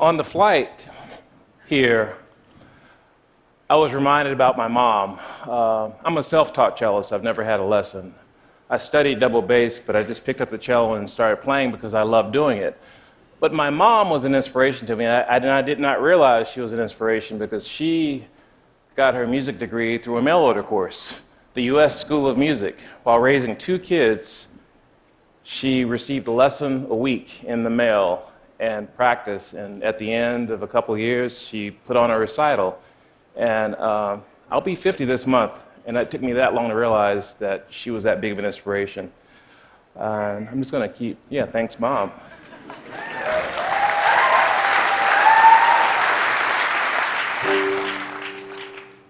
On the flight here, I was reminded about my mom. Uh, I'm a self taught cellist, I've never had a lesson. I studied double bass, but I just picked up the cello and started playing because I loved doing it. But my mom was an inspiration to me. I, I, did not realize she was an inspiration because she got her music degree through a mail order course, the U.S. School of Music. While raising two kids, she received a lesson a week in the mail and practice. And at the end of a couple of years, she put on a recital. And uh, I'll be 50 this month, and it took me that long to realize that she was that big of an inspiration. Uh, I'm just going to keep, yeah, thanks, Mom.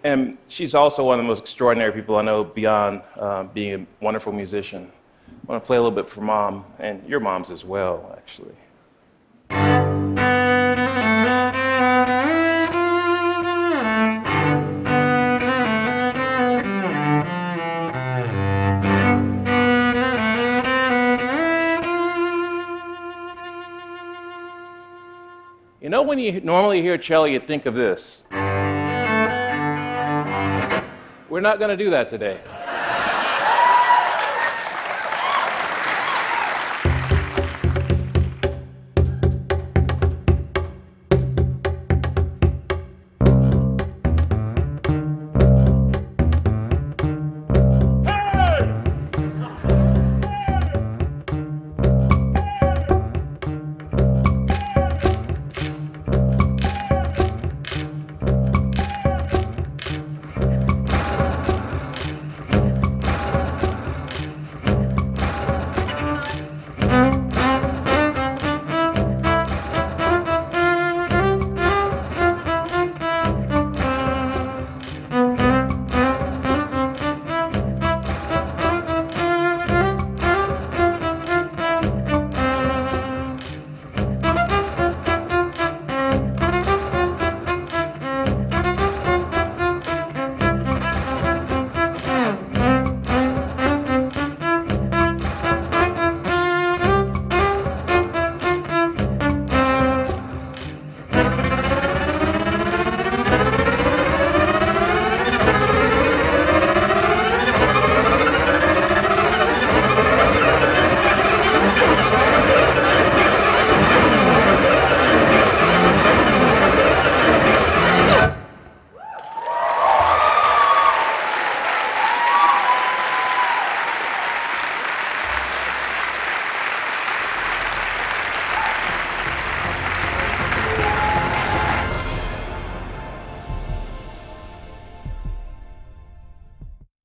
And she's also one of the most extraordinary people I know beyond uh, being a wonderful musician. I want to play a little bit for mom, and your mom's as well, actually. You know, when you normally hear cello, you think of this. We're not going to do that today.